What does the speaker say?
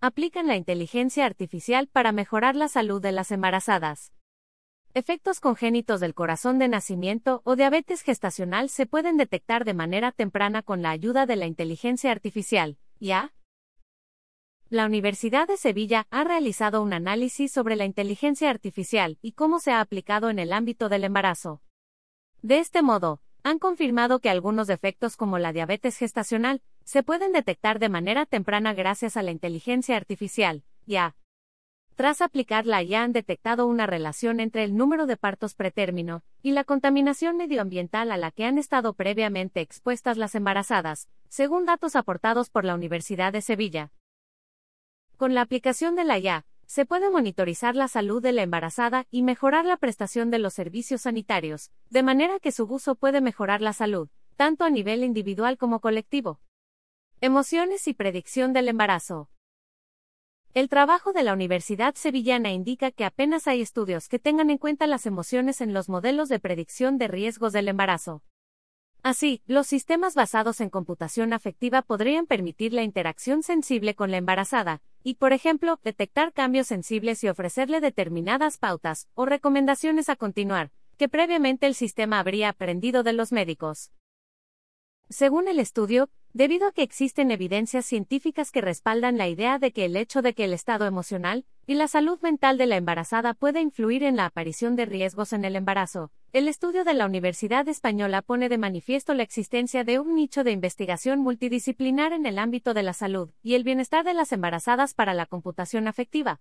aplican la inteligencia artificial para mejorar la salud de las embarazadas. Efectos congénitos del corazón de nacimiento o diabetes gestacional se pueden detectar de manera temprana con la ayuda de la inteligencia artificial, ¿ya? La Universidad de Sevilla ha realizado un análisis sobre la inteligencia artificial y cómo se ha aplicado en el ámbito del embarazo. De este modo, han confirmado que algunos defectos como la diabetes gestacional se pueden detectar de manera temprana gracias a la inteligencia artificial, ya. Tras aplicarla ya han detectado una relación entre el número de partos pretérmino y la contaminación medioambiental a la que han estado previamente expuestas las embarazadas, según datos aportados por la Universidad de Sevilla. Con la aplicación de la IA, se puede monitorizar la salud de la embarazada y mejorar la prestación de los servicios sanitarios, de manera que su uso puede mejorar la salud, tanto a nivel individual como colectivo. Emociones y predicción del embarazo. El trabajo de la Universidad Sevillana indica que apenas hay estudios que tengan en cuenta las emociones en los modelos de predicción de riesgos del embarazo. Así, los sistemas basados en computación afectiva podrían permitir la interacción sensible con la embarazada, y, por ejemplo, detectar cambios sensibles y ofrecerle determinadas pautas o recomendaciones a continuar, que previamente el sistema habría aprendido de los médicos. Según el estudio, debido a que existen evidencias científicas que respaldan la idea de que el hecho de que el estado emocional y la salud mental de la embarazada puede influir en la aparición de riesgos en el embarazo, el estudio de la Universidad Española pone de manifiesto la existencia de un nicho de investigación multidisciplinar en el ámbito de la salud y el bienestar de las embarazadas para la computación afectiva.